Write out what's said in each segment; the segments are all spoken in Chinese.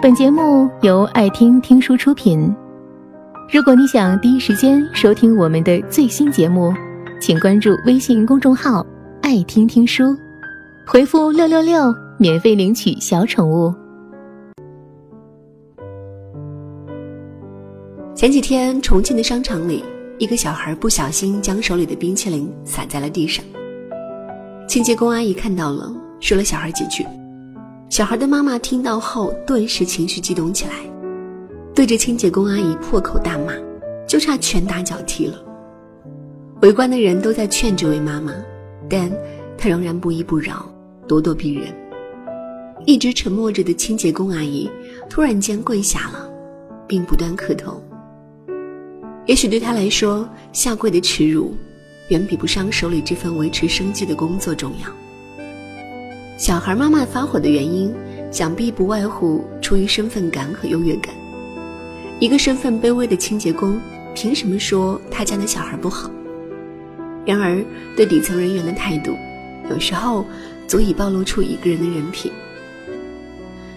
本节目由爱听听书出品。如果你想第一时间收听我们的最新节目，请关注微信公众号“爱听听书”，回复“六六六”免费领取小宠物。前几天，重庆的商场里，一个小孩不小心将手里的冰淇淋洒在了地上。清洁工阿姨看到了，说了小孩几句。小孩的妈妈听到后，顿时情绪激动起来，对着清洁工阿姨破口大骂，就差拳打脚踢了。围观的人都在劝这位妈妈，但她仍然不依不饶，咄咄逼人。一直沉默着的清洁工阿姨突然间跪下了，并不断磕头。也许对她来说，下跪的耻辱，远比不上手里这份维持生计的工作重要。小孩妈妈发火的原因，想必不外乎出于身份感和优越感。一个身份卑微的清洁工，凭什么说他家的小孩不好？然而，对底层人员的态度，有时候足以暴露出一个人的人品。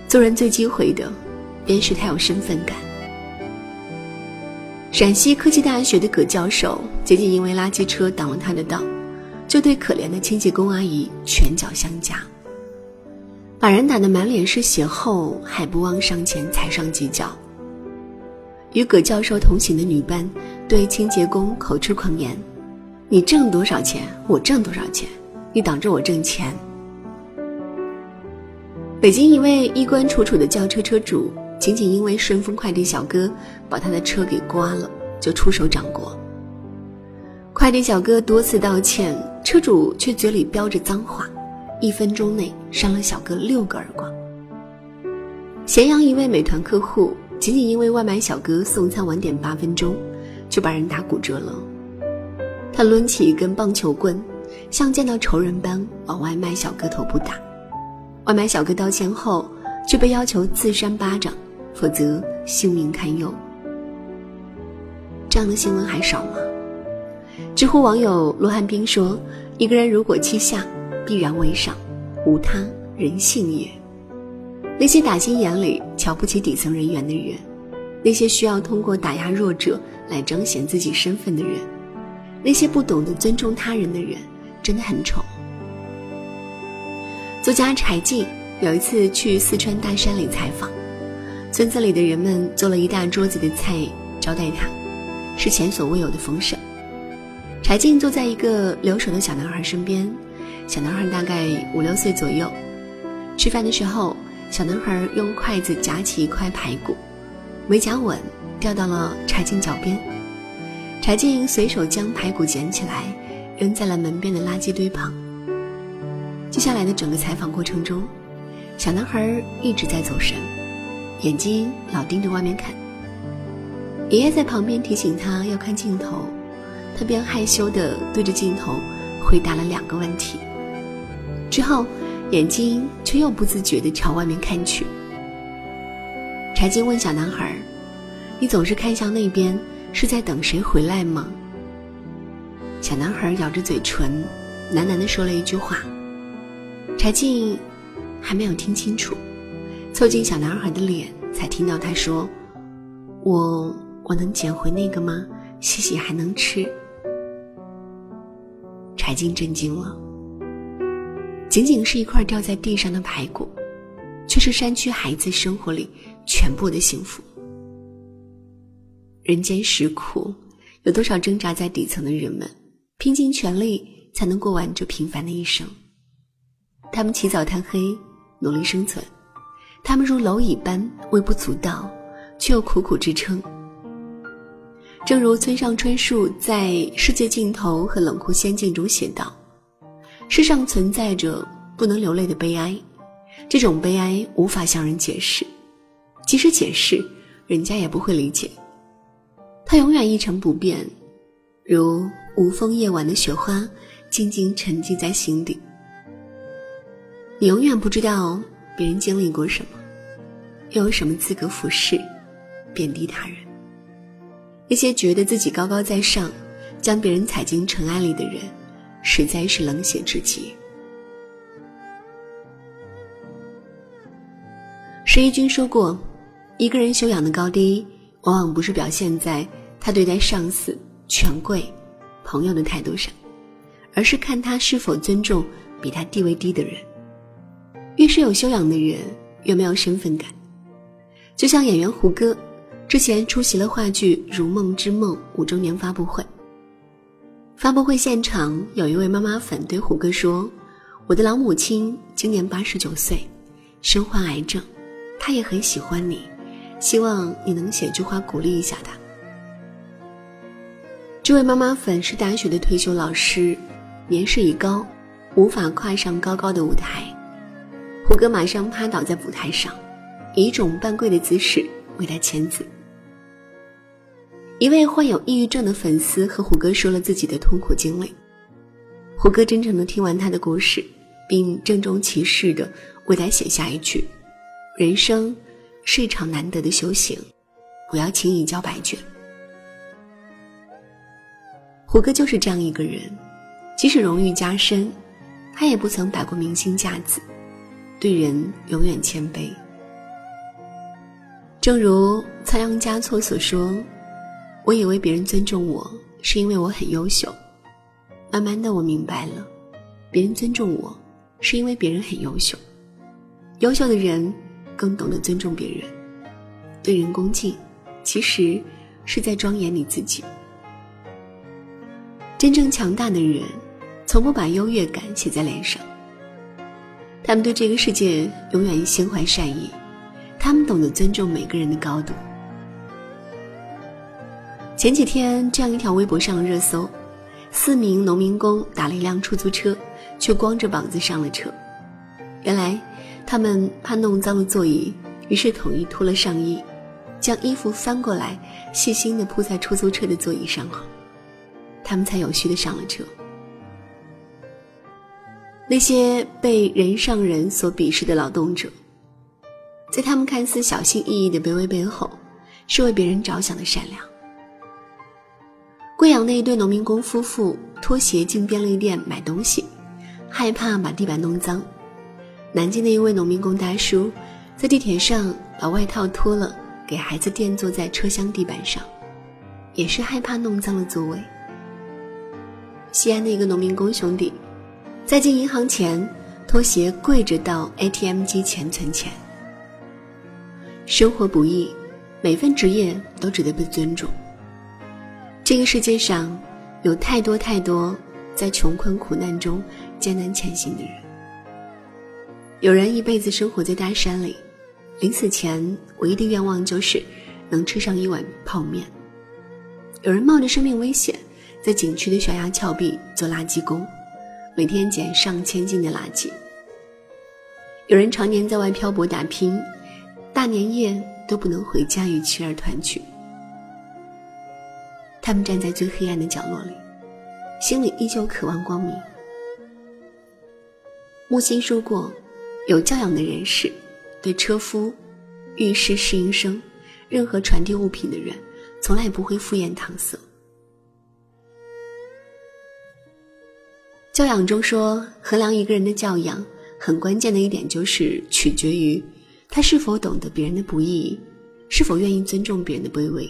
做人最忌讳的，便是太有身份感。陕西科技大学的葛教授，仅仅因为垃圾车挡了他的道，就对可怜的清洁工阿姨拳脚相加。把人打得满脸是血后，还不忘上前踩上几脚。与葛教授同行的女伴对清洁工口出狂言：“你挣多少钱，我挣多少钱，你挡着我挣钱。”北京一位衣冠楚楚的轿车车主，仅仅因为顺丰快递小哥把他的车给刮了，就出手掌掴。快递小哥多次道歉，车主却嘴里飙着脏话。一分钟内扇了小哥六个耳光。咸阳一位美团客户，仅仅因为外卖小哥送餐晚点八分钟，就把人打骨折了。他抡起一根棒球棍，像见到仇人般往外卖小哥头部打。外卖小哥道歉后，却被要求自扇巴掌，否则性命堪忧。这样的新闻还少吗？知乎网友罗汉斌说：“一个人如果欺下。”必然为上，无他人性也。那些打心眼里瞧不起底层人员的人，那些需要通过打压弱者来彰显自己身份的人，那些不懂得尊重他人的人，真的很丑。作家柴静有一次去四川大山里采访，村子里的人们做了一大桌子的菜招待他，是前所未有的丰盛。柴静坐在一个留守的小男孩身边。小男孩大概五六岁左右，吃饭的时候，小男孩用筷子夹起一块排骨，没夹稳，掉到了柴静脚边。柴静随手将排骨捡起来，扔在了门边的垃圾堆旁。接下来的整个采访过程中，小男孩一直在走神，眼睛老盯着外面看。爷爷在旁边提醒他要看镜头，他便害羞地对着镜头回答了两个问题。之后，眼睛却又不自觉地朝外面看去。柴静问小男孩：“你总是看向那边，是在等谁回来吗？”小男孩咬着嘴唇，喃喃地说了一句话。柴静还没有听清楚，凑近小男孩的脸，才听到他说：“我我能捡回那个吗？洗洗还能吃。”柴静震惊了。仅仅是一块掉在地上的排骨，却是山区孩子生活里全部的幸福。人间实苦，有多少挣扎在底层的人们，拼尽全力才能过完这平凡的一生。他们起早贪黑，努力生存；他们如蝼蚁般微不足道，却又苦苦支撑。正如村上春树在《世界尽头和冷酷仙境》中写道。世上存在着不能流泪的悲哀，这种悲哀无法向人解释，即使解释，人家也不会理解。它永远一成不变，如无风夜晚的雪花，静静沉积在心底。你永远不知道别人经历过什么，又有什么资格俯视、贬低他人。那些觉得自己高高在上，将别人踩进尘埃里的人。实在是冷血至极。石一军说过：“一个人修养的高低，往往不是表现在他对待上司、权贵、朋友的态度上，而是看他是否尊重比他地位低的人。越是有修养的人，越没有身份感。就像演员胡歌，之前出席了话剧《如梦之梦》五周年发布会。发布会现场，有一位妈妈粉对胡歌说：“我的老母亲今年八十九岁，身患癌症，她也很喜欢你，希望你能写句话鼓励一下她。”这位妈妈粉是大学的退休老师，年事已高，无法跨上高高的舞台。胡歌马上趴倒在舞台上，以一种半跪的姿势为他签字。一位患有抑郁症的粉丝和胡歌说了自己的痛苦经历。胡歌真诚的听完他的故事，并郑重其事的为他写下一句：“人生是一场难得的修行，不要轻易交白卷。”胡歌就是这样一个人，即使荣誉加身，他也不曾摆过明星架子，对人永远谦卑。正如仓央嘉措所说。我以为别人尊重我是因为我很优秀，慢慢的我明白了，别人尊重我是因为别人很优秀。优秀的人更懂得尊重别人，对人恭敬，其实是在庄严你自己。真正强大的人，从不把优越感写在脸上。他们对这个世界永远心怀善意，他们懂得尊重每个人的高度。前几天，这样一条微博上了热搜：四名农民工打了一辆出租车，却光着膀子上了车。原来，他们怕弄脏了座椅，于是统一脱了上衣，将衣服翻过来，细心地铺在出租车的座椅上后，他们才有序地上了车。那些被人上人所鄙视的劳动者，在他们看似小心翼翼的卑微背后，是为别人着想的善良。贵阳的一对农民工夫妇拖鞋进便利店买东西，害怕把地板弄脏。南京的一位农民工大叔，在地铁上把外套脱了，给孩子垫坐在车厢地板上，也是害怕弄脏了座位。西安的一个农民工兄弟，在进银行前脱鞋跪着到 ATM 机前存钱。生活不易，每份职业都值得被尊重。这个世界上，有太多太多在穷困苦难中艰难前行的人。有人一辈子生活在大山里，临死前唯一的愿望就是能吃上一碗泡面。有人冒着生命危险，在景区的悬崖峭壁做垃圾工，每天捡上千斤的垃圾。有人常年在外漂泊打拼，大年夜都不能回家与妻儿团聚。他们站在最黑暗的角落里，心里依旧渴望光明。木心说过：“有教养的人士，对车夫、浴室侍应生、任何传递物品的人，从来不会敷衍搪塞。”教养中说，衡量一个人的教养，很关键的一点就是取决于他是否懂得别人的不易，是否愿意尊重别人的卑微。